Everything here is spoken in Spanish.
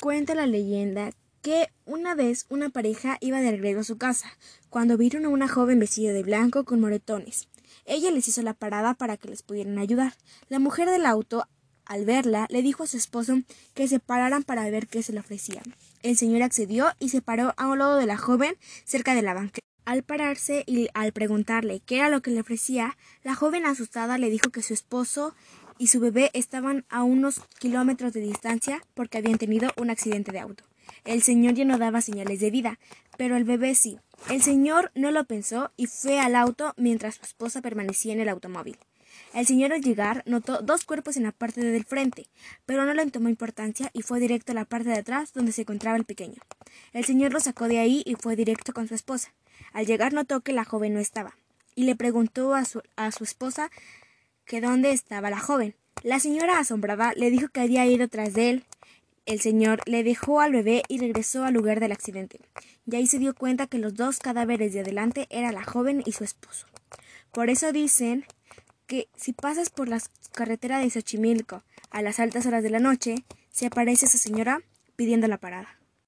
Cuenta la leyenda que una vez una pareja iba de regreso a su casa, cuando vieron a una joven vestida de blanco con moretones. Ella les hizo la parada para que les pudieran ayudar. La mujer del auto, al verla, le dijo a su esposo que se pararan para ver qué se le ofrecía. El señor accedió y se paró a un lado de la joven cerca de la banqueta. Al pararse y al preguntarle qué era lo que le ofrecía, la joven asustada le dijo que su esposo y su bebé estaban a unos kilómetros de distancia porque habían tenido un accidente de auto. El señor ya no daba señales de vida, pero el bebé sí. El señor no lo pensó y fue al auto mientras su esposa permanecía en el automóvil. El señor al llegar notó dos cuerpos en la parte del frente, pero no le tomó importancia y fue directo a la parte de atrás donde se encontraba el pequeño. El señor lo sacó de ahí y fue directo con su esposa. Al llegar notó que la joven no estaba, y le preguntó a su, a su esposa que dónde estaba la joven. La señora asombrada le dijo que había ido tras de él. El señor le dejó al bebé y regresó al lugar del accidente. Y ahí se dio cuenta que los dos cadáveres de adelante eran la joven y su esposo. Por eso dicen que si pasas por la carretera de Xochimilco a las altas horas de la noche, se aparece esa señora pidiendo la parada.